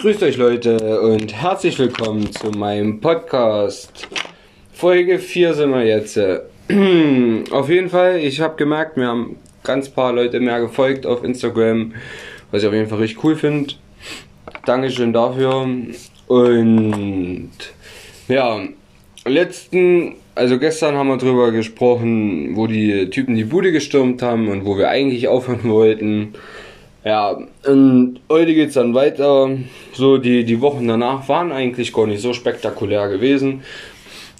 Grüßt euch Leute und herzlich willkommen zu meinem Podcast. Folge 4 sind wir jetzt. Auf jeden Fall, ich habe gemerkt, mir haben ganz paar Leute mehr gefolgt auf Instagram, was ich auf jeden Fall richtig cool finde. Dankeschön dafür. Und ja, letzten, also gestern haben wir drüber gesprochen, wo die Typen die Bude gestürmt haben und wo wir eigentlich aufhören wollten. Ja, und heute geht's dann weiter. So, die, die Wochen danach waren eigentlich gar nicht so spektakulär gewesen.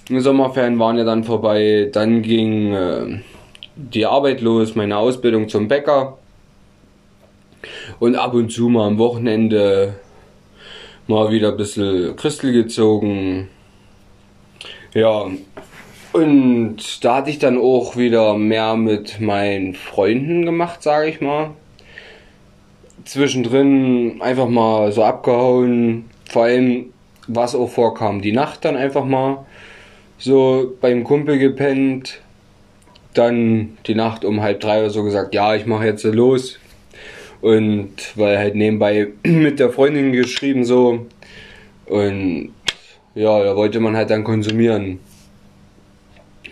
Die Sommerferien waren ja dann vorbei. Dann ging äh, die Arbeit los, meine Ausbildung zum Bäcker. Und ab und zu mal am Wochenende mal wieder ein bisschen Christel gezogen. Ja, und da hatte ich dann auch wieder mehr mit meinen Freunden gemacht, sage ich mal zwischendrin einfach mal so abgehauen. Vor allem, was auch vorkam, die Nacht dann einfach mal so beim Kumpel gepennt. Dann die Nacht um halb drei oder so gesagt, ja, ich mache jetzt los. Und weil halt nebenbei mit der Freundin geschrieben so. Und ja, da wollte man halt dann konsumieren.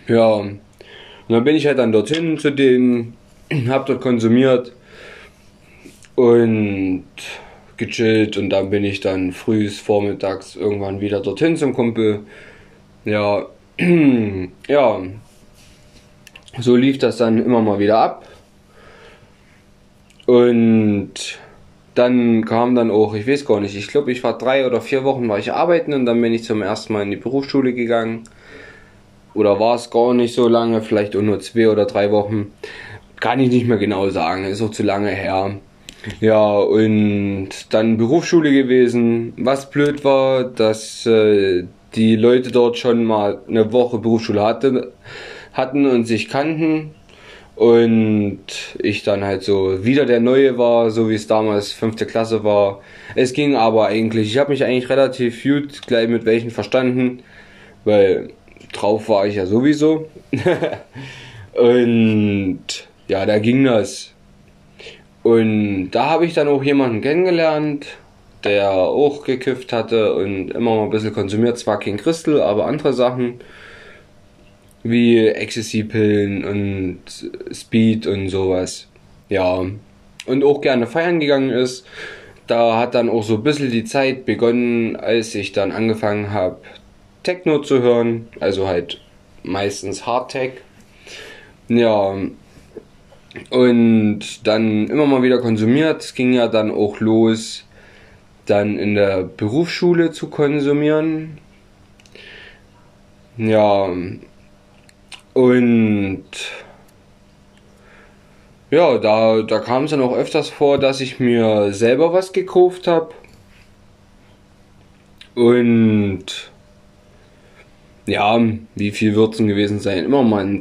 Ja, und dann bin ich halt dann dorthin zu denen, hab dort konsumiert und gechillt und dann bin ich dann frühs vormittags irgendwann wieder dorthin zum Kumpel. Ja, ja, so lief das dann immer mal wieder ab. Und dann kam dann auch, ich weiß gar nicht, ich glaube, ich war drei oder vier Wochen war ich arbeiten und dann bin ich zum ersten Mal in die Berufsschule gegangen. Oder war es gar nicht so lange, vielleicht auch nur zwei oder drei Wochen. Kann ich nicht mehr genau sagen, ist auch zu lange her. Ja, und dann Berufsschule gewesen. Was blöd war, dass äh, die Leute dort schon mal eine Woche Berufsschule hatte, hatten und sich kannten. Und ich dann halt so wieder der Neue war, so wie es damals fünfte Klasse war. Es ging aber eigentlich, ich habe mich eigentlich relativ gut gleich mit welchen verstanden, weil drauf war ich ja sowieso. und ja, da ging das. Und da habe ich dann auch jemanden kennengelernt, der auch gekifft hatte und immer mal ein bisschen konsumiert. Zwar kein Crystal, aber andere Sachen wie Ecstasy-Pillen und Speed und sowas. Ja. Und auch gerne feiern gegangen ist. Da hat dann auch so ein bisschen die Zeit begonnen, als ich dann angefangen habe, Techno zu hören. Also halt meistens Hardtech. Ja, und dann immer mal wieder konsumiert. Es ging ja dann auch los, dann in der Berufsschule zu konsumieren. Ja, und ja, da, da kam es dann auch öfters vor, dass ich mir selber was gekauft habe. Und ja, wie viel wird es gewesen sein? Immer mal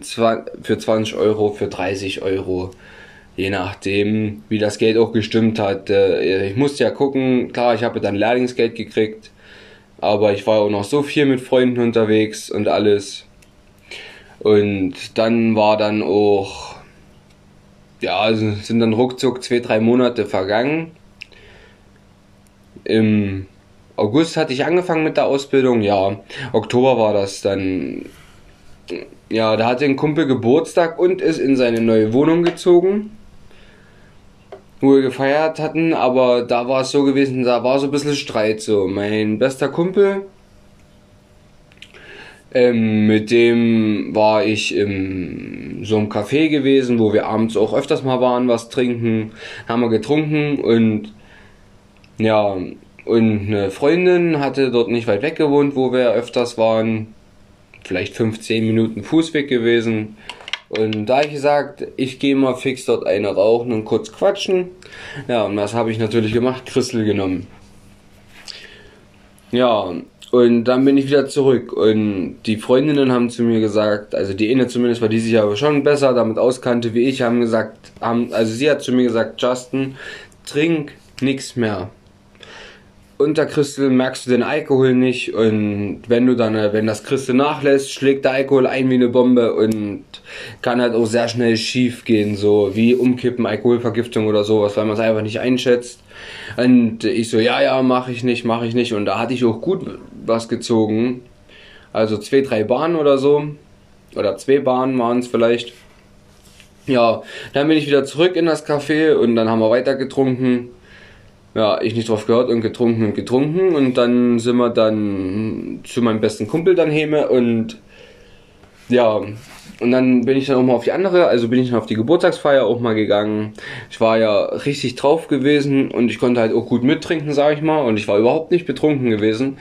für 20 Euro, für 30 Euro. Je nachdem, wie das Geld auch gestimmt hat. Äh, ich musste ja gucken, klar, ich habe dann Lehrlingsgeld gekriegt, aber ich war auch noch so viel mit Freunden unterwegs und alles. Und dann war dann auch, ja, also sind dann ruckzuck zwei, drei Monate vergangen. Im August hatte ich angefangen mit der Ausbildung, ja. Oktober war das dann. Ja, da hatte ein Kumpel Geburtstag und ist in seine neue Wohnung gezogen, wo wir gefeiert hatten, aber da war es so gewesen, da war so ein bisschen Streit so. Mein bester Kumpel, ähm, mit dem war ich in so einem Café gewesen, wo wir abends auch öfters mal waren, was trinken, haben wir getrunken und ja, und eine Freundin hatte dort nicht weit weg gewohnt, wo wir öfters waren. Vielleicht 15 Minuten Fußweg gewesen. Und da ich gesagt, ich gehe mal fix dort eine rauchen und kurz quatschen. Ja, und das habe ich natürlich gemacht, Christel genommen. Ja, und dann bin ich wieder zurück. Und die Freundinnen haben zu mir gesagt, also die eine zumindest, weil die sich aber schon besser damit auskannte wie ich, haben gesagt, haben, also sie hat zu mir gesagt, Justin, trink nichts mehr unter Christel merkst du den Alkohol nicht und wenn du dann, wenn das Christel nachlässt, schlägt der Alkohol ein wie eine Bombe und kann halt auch sehr schnell schief gehen, so wie Umkippen, Alkoholvergiftung oder sowas, weil man es einfach nicht einschätzt. Und ich so, ja, ja, mache ich nicht, mache ich nicht und da hatte ich auch gut was gezogen. Also zwei, drei Bahnen oder so. Oder zwei Bahnen waren es vielleicht. Ja, dann bin ich wieder zurück in das Café und dann haben wir weiter getrunken ja, ich nicht drauf gehört und getrunken und getrunken und dann sind wir dann zu meinem besten Kumpel dann heme und ja, und dann bin ich dann auch mal auf die andere, also bin ich dann auf die Geburtstagsfeier auch mal gegangen. Ich war ja richtig drauf gewesen und ich konnte halt auch gut mittrinken, sag ich mal, und ich war überhaupt nicht betrunken gewesen.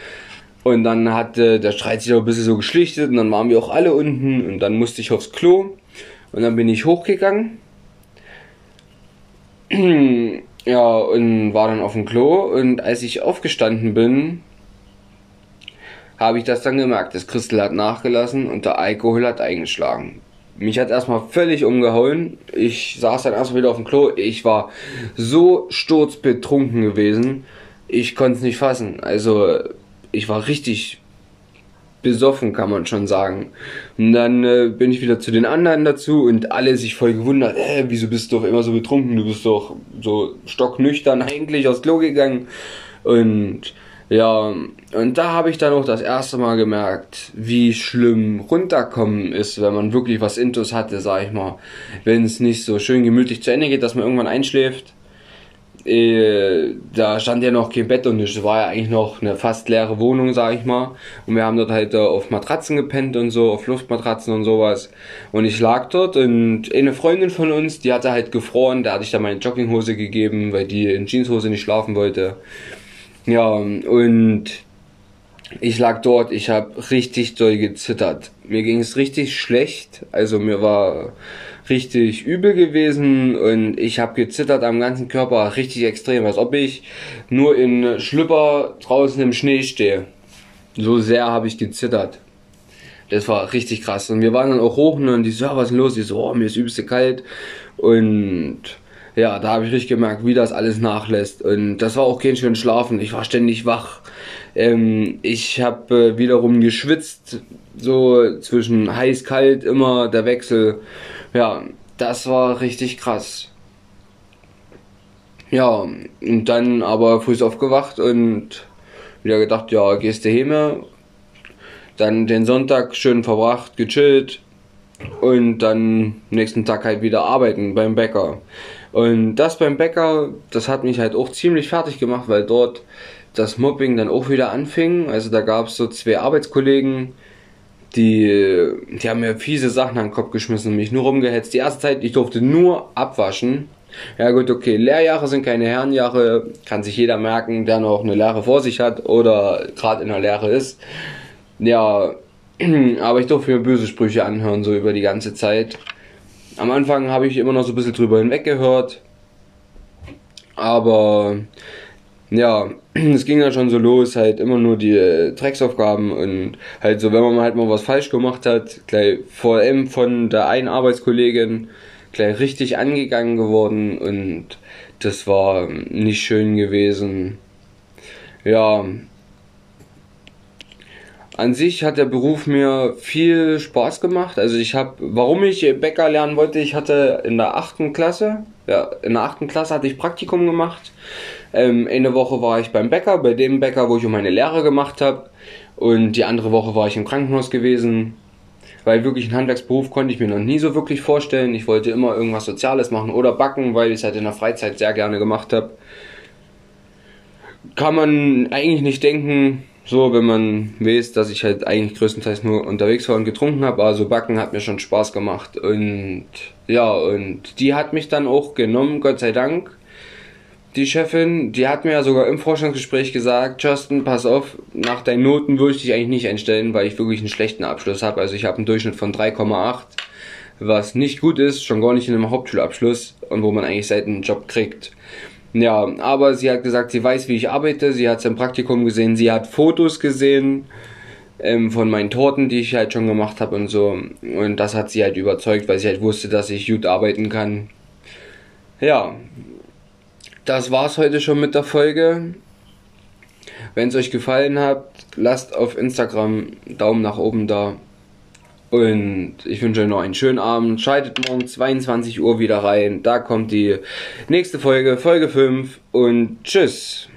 Und dann hat äh, der Streit sich auch ein bisschen so geschlichtet und dann waren wir auch alle unten und dann musste ich aufs Klo und dann bin ich hochgegangen. Ja, und war dann auf dem Klo und als ich aufgestanden bin, habe ich das dann gemerkt. Das Christel hat nachgelassen und der Alkohol hat eingeschlagen. Mich hat erstmal völlig umgehauen. Ich saß dann erstmal wieder auf dem Klo. Ich war so sturzbetrunken gewesen. Ich konnte es nicht fassen. Also, ich war richtig besoffen, kann man schon sagen. Und dann äh, bin ich wieder zu den anderen dazu und alle sich voll gewundert, äh, wieso bist du doch immer so betrunken? Du bist doch so stocknüchtern eigentlich aufs Klo gegangen. Und ja, und da habe ich dann auch das erste Mal gemerkt, wie schlimm runterkommen ist, wenn man wirklich was Intus hatte, sag ich mal. Wenn es nicht so schön gemütlich zu Ende geht, dass man irgendwann einschläft äh, da stand ja noch kein Bett und es war ja eigentlich noch eine fast leere Wohnung, sag ich mal. Und wir haben dort halt äh, auf Matratzen gepennt und so, auf Luftmatratzen und sowas. Und ich lag dort und eine Freundin von uns, die hatte halt gefroren, da hatte ich dann meine Jogginghose gegeben, weil die in Jeanshose nicht schlafen wollte. Ja, und ich lag dort, ich habe richtig doll gezittert. Mir ging es richtig schlecht, also mir war richtig übel gewesen und ich habe gezittert am ganzen Körper, richtig extrem, als ob ich nur in Schlüpper draußen im Schnee stehe. So sehr habe ich gezittert. Das war richtig krass. Und wir waren dann auch hoch und die so, ja, was ist los? Ich so, oh, mir ist übelste kalt. Und ja, da habe ich richtig gemerkt, wie das alles nachlässt. Und das war auch kein schön Schlafen. Ich war ständig wach. Ähm, ich habe äh, wiederum geschwitzt, so zwischen heiß, kalt, immer der Wechsel. Ja, das war richtig krass. Ja, und dann aber früh aufgewacht und wieder gedacht, ja, gehst du hin. Dann den Sonntag schön verbracht, gechillt und dann nächsten Tag halt wieder arbeiten beim Bäcker. Und das beim Bäcker, das hat mich halt auch ziemlich fertig gemacht, weil dort das Mobbing dann auch wieder anfing. Also da gab es so zwei Arbeitskollegen, die, die haben mir fiese Sachen an den Kopf geschmissen und mich nur rumgehetzt. Die erste Zeit, ich durfte nur abwaschen. Ja gut, okay, Lehrjahre sind keine Herrenjahre, kann sich jeder merken, der noch eine Lehre vor sich hat oder gerade in der Lehre ist. Ja, aber ich durfte mir böse Sprüche anhören, so über die ganze Zeit. Am Anfang habe ich immer noch so ein bisschen drüber hinweggehört, aber ja, es ging dann schon so los, halt immer nur die äh, Drecksaufgaben und halt so, wenn man halt mal was falsch gemacht hat, gleich vor allem von der einen Arbeitskollegin gleich richtig angegangen geworden und das war nicht schön gewesen. Ja, an sich hat der Beruf mir viel Spaß gemacht. Also ich habe, warum ich Bäcker lernen wollte, ich hatte in der achten Klasse, ja, in der achten Klasse hatte ich Praktikum gemacht ähm, eine Woche war ich beim Bäcker, bei dem Bäcker, wo ich meine Lehre gemacht habe. Und die andere Woche war ich im Krankenhaus gewesen. Weil wirklich einen Handwerksberuf konnte ich mir noch nie so wirklich vorstellen. Ich wollte immer irgendwas Soziales machen oder backen, weil ich es halt in der Freizeit sehr gerne gemacht habe. Kann man eigentlich nicht denken, so wenn man weiß, dass ich halt eigentlich größtenteils nur unterwegs war und getrunken habe. Also backen hat mir schon Spaß gemacht. Und ja, und die hat mich dann auch genommen, Gott sei Dank die Chefin, die hat mir ja sogar im Vorstellungsgespräch gesagt, Justin, pass auf, nach deinen Noten würde ich dich eigentlich nicht einstellen, weil ich wirklich einen schlechten Abschluss habe. Also ich habe einen Durchschnitt von 3,8, was nicht gut ist, schon gar nicht in einem Hauptschulabschluss und wo man eigentlich seit einen Job kriegt. Ja, aber sie hat gesagt, sie weiß, wie ich arbeite, sie hat es im Praktikum gesehen, sie hat Fotos gesehen ähm, von meinen Torten, die ich halt schon gemacht habe und so. Und das hat sie halt überzeugt, weil sie halt wusste, dass ich gut arbeiten kann. Ja, das war's heute schon mit der Folge. Wenn es euch gefallen hat, lasst auf Instagram Daumen nach oben da. Und ich wünsche euch noch einen schönen Abend. Schaltet morgen 22 Uhr wieder rein. Da kommt die nächste Folge, Folge 5. Und tschüss.